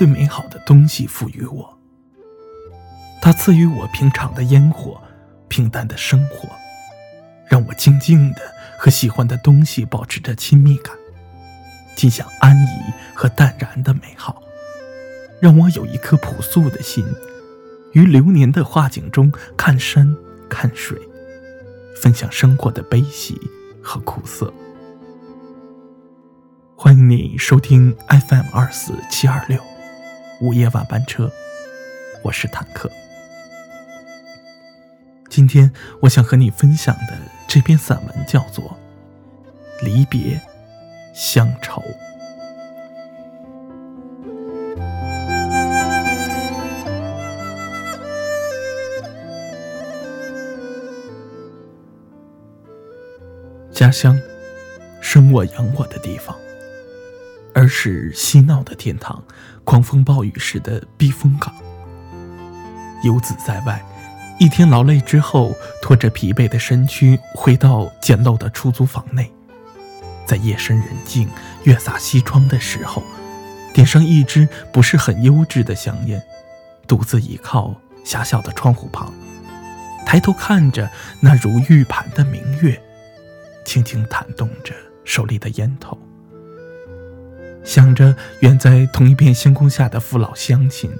最美好的东西赋予我，它赐予我平常的烟火，平淡的生活，让我静静的和喜欢的东西保持着亲密感，尽享安逸和淡然的美好，让我有一颗朴素的心，于流年的画景中看山看水，分享生活的悲喜和苦涩。欢迎你收听 FM 二四七二六午夜晚班车，我是坦克。今天我想和你分享的这篇散文叫做《离别乡愁》。家乡，生我养我的地方。而是嬉闹的天堂，狂风暴雨时的避风港。游子在外，一天劳累之后，拖着疲惫的身躯回到简陋的出租房内，在夜深人静、月洒西窗的时候，点上一支不是很优质的香烟，独自倚靠狭小的窗户旁，抬头看着那如玉盘的明月，轻轻弹动着手里的烟头。想着远在同一片星空下的父老乡亲，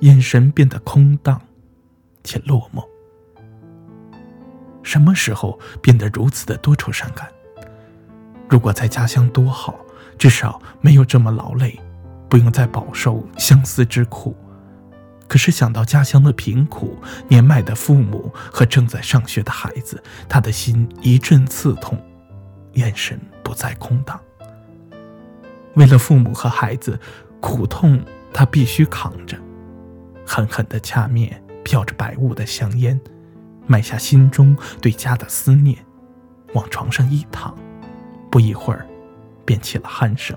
眼神变得空荡且落寞。什么时候变得如此的多愁善感？如果在家乡多好，至少没有这么劳累，不用再饱受相思之苦。可是想到家乡的贫苦、年迈的父母和正在上学的孩子，他的心一阵刺痛，眼神不再空荡。为了父母和孩子，苦痛他必须扛着，狠狠地掐灭飘着白雾的香烟，埋下心中对家的思念，往床上一躺，不一会儿，便起了鼾声。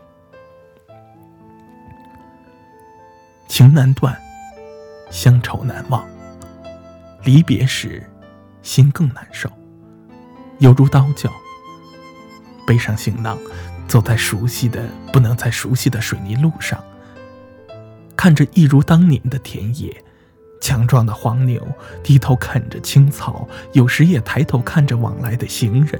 情难断，乡愁难忘，离别时，心更难受，犹如刀绞，背上行囊。走在熟悉的不能再熟悉的水泥路上，看着一如当年的田野，强壮的黄牛低头啃着青草，有时也抬头看着往来的行人。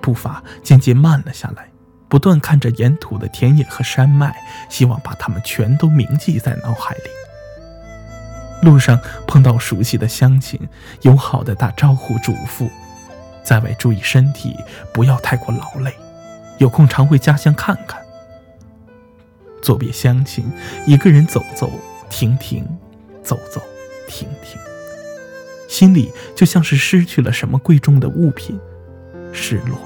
步伐渐渐慢了下来，不断看着沿途的田野和山脉，希望把它们全都铭记在脑海里。路上碰到熟悉的乡亲，友好的打招呼，嘱咐在外注意身体，不要太过劳累。有空常回家乡看看。作别乡亲，一个人走走停停，走走停停，心里就像是失去了什么贵重的物品，失落，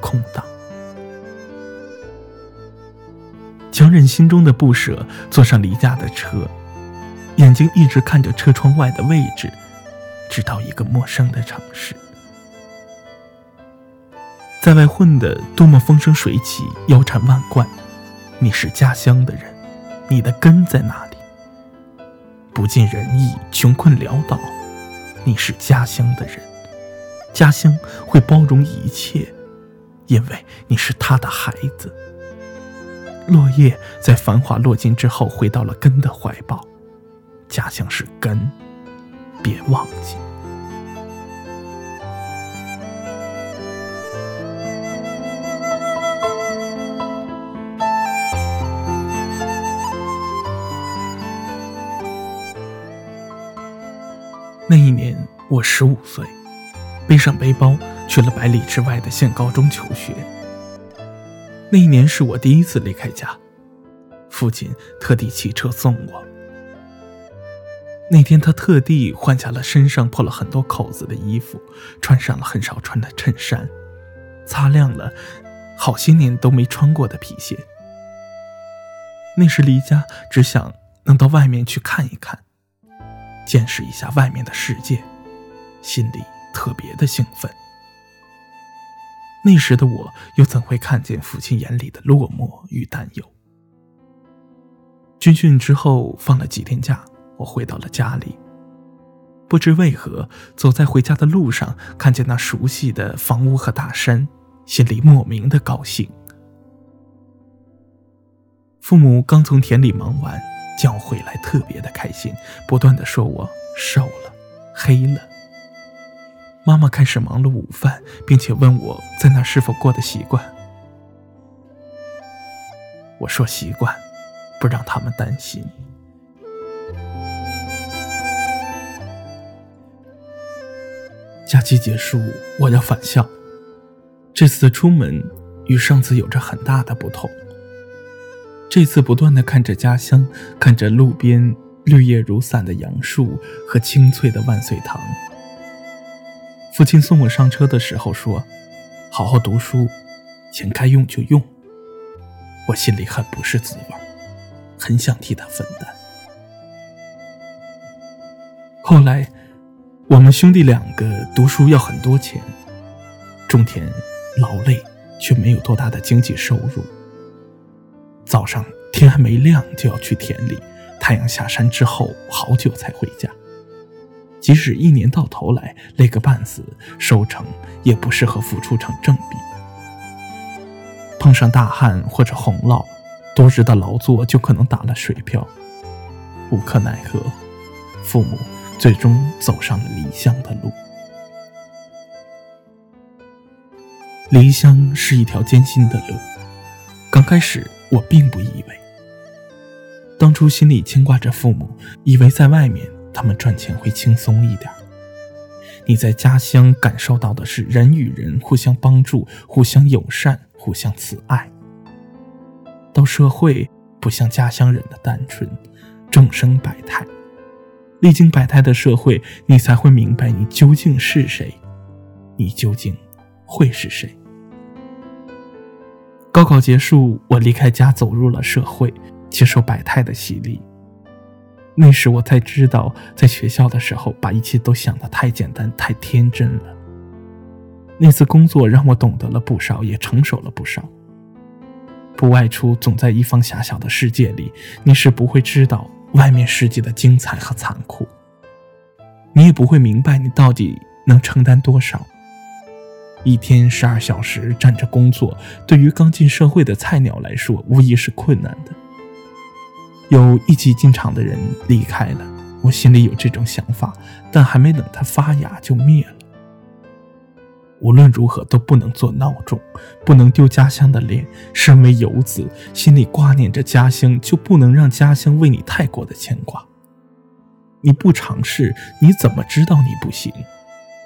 空荡。强忍心中的不舍，坐上离家的车，眼睛一直看着车窗外的位置，直到一个陌生的城市。在外混得多么风生水起、腰缠万贯，你是家乡的人，你的根在哪里？不尽人意、穷困潦倒，你是家乡的人，家乡会包容一切，因为你是他的孩子。落叶在繁华落尽之后，回到了根的怀抱，家乡是根，别忘记。那一年我十五岁，背上背包去了百里之外的县高中求学。那一年是我第一次离开家，父亲特地骑车送我。那天他特地换下了身上破了很多口子的衣服，穿上了很少穿的衬衫，擦亮了好些年都没穿过的皮鞋。那时离家只想能到外面去看一看。见识一下外面的世界，心里特别的兴奋。那时的我又怎会看见父亲眼里的落寞与担忧？军训之后放了几天假，我回到了家里。不知为何，走在回家的路上，看见那熟悉的房屋和大山，心里莫名的高兴。父母刚从田里忙完，见我回来特别的开心，不断的说我瘦了、黑了。妈妈开始忙了午饭，并且问我在那是否过得习惯。我说习惯，不让他们担心。假期结束，我要返校。这次出门与上次有着很大的不同。这次不断的看着家乡，看着路边绿叶如伞的杨树和清脆的万岁堂。父亲送我上车的时候说：“好好读书，钱该用就用。”我心里很不是滋味，很想替他分担。后来。我们兄弟两个读书要很多钱，种田劳累，却没有多大的经济收入。早上天还没亮就要去田里，太阳下山之后好久才回家。即使一年到头来累个半死，收成也不适合付出成正比。碰上大旱或者洪涝，多日的劳作就可能打了水漂，无可奈何，父母。最终走上了离乡的路。离乡是一条艰辛的路，刚开始我并不以为。当初心里牵挂着父母，以为在外面他们赚钱会轻松一点。你在家乡感受到的是人与人互相帮助、互相友善、互相慈爱。到社会，不像家乡人的单纯，众生百态。历经百态的社会，你才会明白你究竟是谁，你究竟会是谁。高考结束，我离开家，走入了社会，接受百态的洗礼。那时我才知道，在学校的时候，把一切都想得太简单、太天真了。那次工作让我懂得了不少，也成熟了不少。不外出，总在一方狭小的世界里，你是不会知道。外面世界的精彩和残酷，你也不会明白你到底能承担多少。一天十二小时站着工作，对于刚进社会的菜鸟来说，无疑是困难的。有一起进厂的人离开了，我心里有这种想法，但还没等它发芽就灭了。无论如何都不能做孬种，不能丢家乡的脸。身为游子，心里挂念着家乡，就不能让家乡为你太过的牵挂。你不尝试，你怎么知道你不行？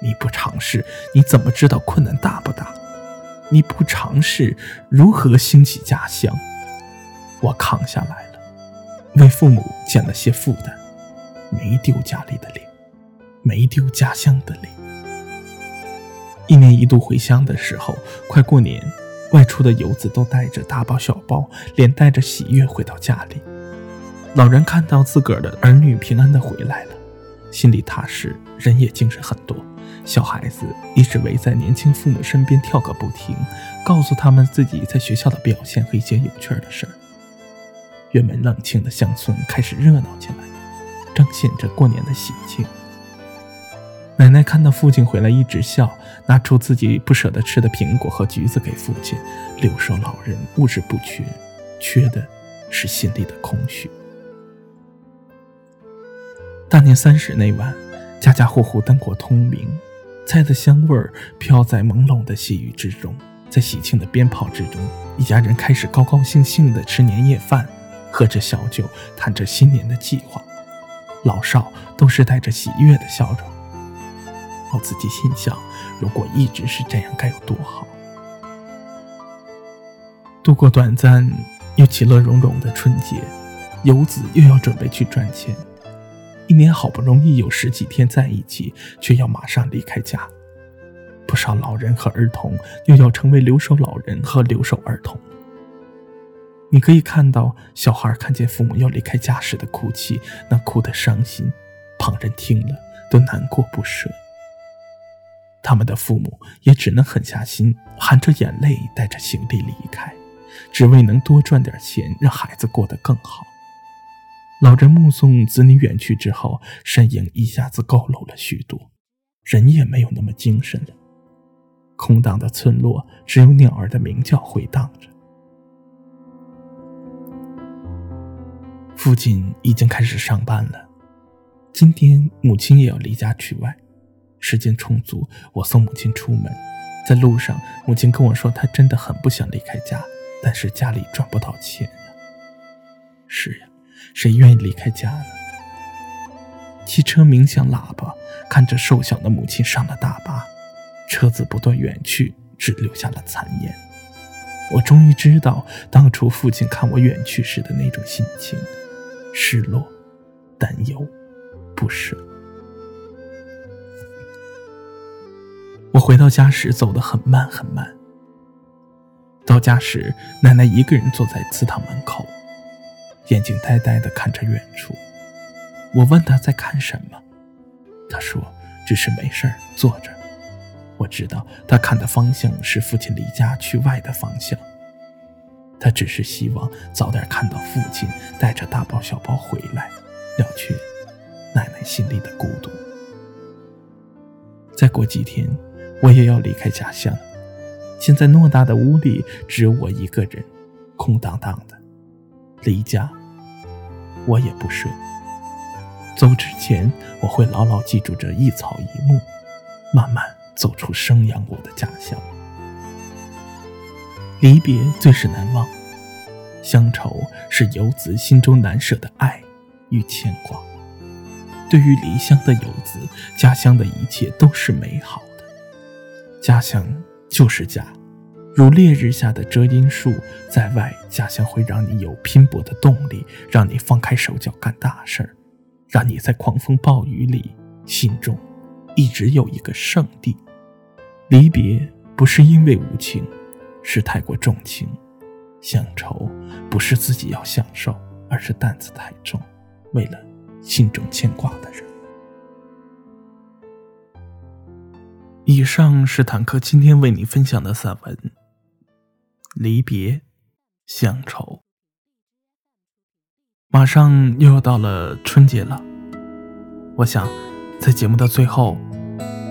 你不尝试，你怎么知道困难大不大？你不尝试，如何兴起家乡？我扛下来了，为父母减了些负担，没丢家里的脸，没丢家乡的脸。一年一度回乡的时候，快过年，外出的游子都带着大包小包，连带着喜悦回到家里。老人看到自个儿的儿女平安的回来了，心里踏实，人也精神很多。小孩子一直围在年轻父母身边跳个不停，告诉他们自己在学校的表现和一些有趣的事儿。原本冷清的乡村开始热闹起来，彰显着过年的喜庆。奶奶看到父亲回来，一直笑，拿出自己不舍得吃的苹果和橘子给父亲。留守老人物质不缺，缺的是心里的空虚。大年三十那晚，家家户户灯火通明，菜的香味儿飘在朦胧的细雨之中，在喜庆的鞭炮之中，一家人开始高高兴兴地吃年夜饭，喝着小酒，谈着新年的计划，老少都是带着喜悦的笑容。我自己心想，如果一直是这样，该有多好！度过短暂又其乐融融的春节，游子又要准备去赚钱。一年好不容易有十几天在一起，却要马上离开家。不少老人和儿童又要成为留守老人和留守儿童。你可以看到小孩看见父母要离开家时的哭泣，那哭得伤心，旁人听了都难过不舍。他们的父母也只能狠下心，含着眼泪带着行李离开，只为能多赚点钱，让孩子过得更好。老人目送子女远去之后，身影一下子佝偻了许多，人也没有那么精神了。空荡的村落，只有鸟儿的鸣叫回荡着。父亲已经开始上班了，今天母亲也要离家去外，时间充足，我送母亲出门。在路上，母亲跟我说，她真的很不想离开家，但是家里赚不到钱呀。是呀，谁愿意离开家呢？汽车鸣响喇叭，看着瘦小的母亲上了大巴，车子不断远去，只留下了残烟。我终于知道当初父亲看我远去时的那种心情：失落、担忧、不舍。我回到家时走得很慢很慢。到家时，奶奶一个人坐在祠堂门口，眼睛呆呆地看着远处。我问她在看什么，她说：“只是没事儿，坐着。”我知道她看的方向是父亲离家去外的方向。她只是希望早点看到父亲带着大包小包回来，了却奶奶心里的孤独。再过几天。我也要离开家乡，现在偌大的屋里只有我一个人，空荡荡的。离家，我也不舍。走之前，我会牢牢记住这一草一木，慢慢走出生养我的家乡。离别最是难忘，乡愁是游子心中难舍的爱与牵挂。对于离乡的游子，家乡的一切都是美好的。家乡就是家，如烈日下的遮阴树，在外家乡会让你有拼搏的动力，让你放开手脚干大事儿，让你在狂风暴雨里心中一直有一个圣地。离别不是因为无情，是太过重情；乡愁不是自己要享受，而是担子太重，为了心中牵挂的人。以上是坦克今天为你分享的散文《离别乡愁》。马上又要到了春节了，我想在节目的最后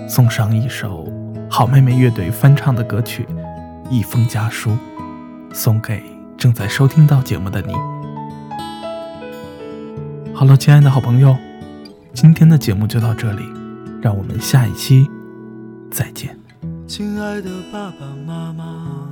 送上一首好妹妹乐队翻唱的歌曲《一封家书》，送给正在收听到节目的你。好了，亲爱的好朋友，今天的节目就到这里，让我们下一期。再见，亲爱的爸爸妈妈，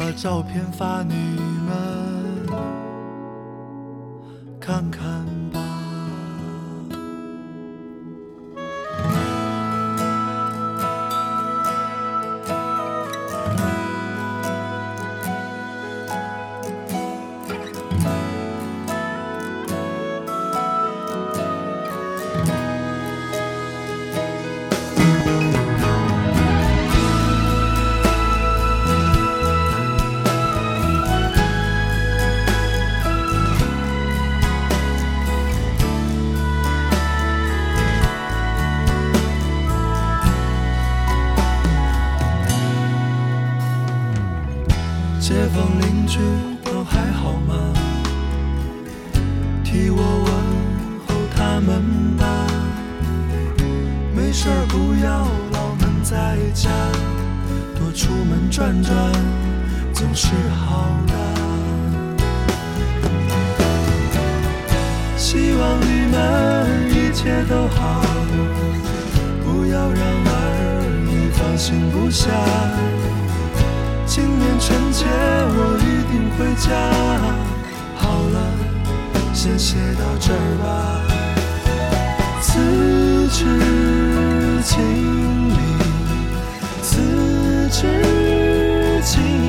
把照片发你们看看。转转总是好的。希望你们一切都好，不要让儿女放心不下。今年春节我一定回家。好了，先写到这儿吧。辞职经理，辞职经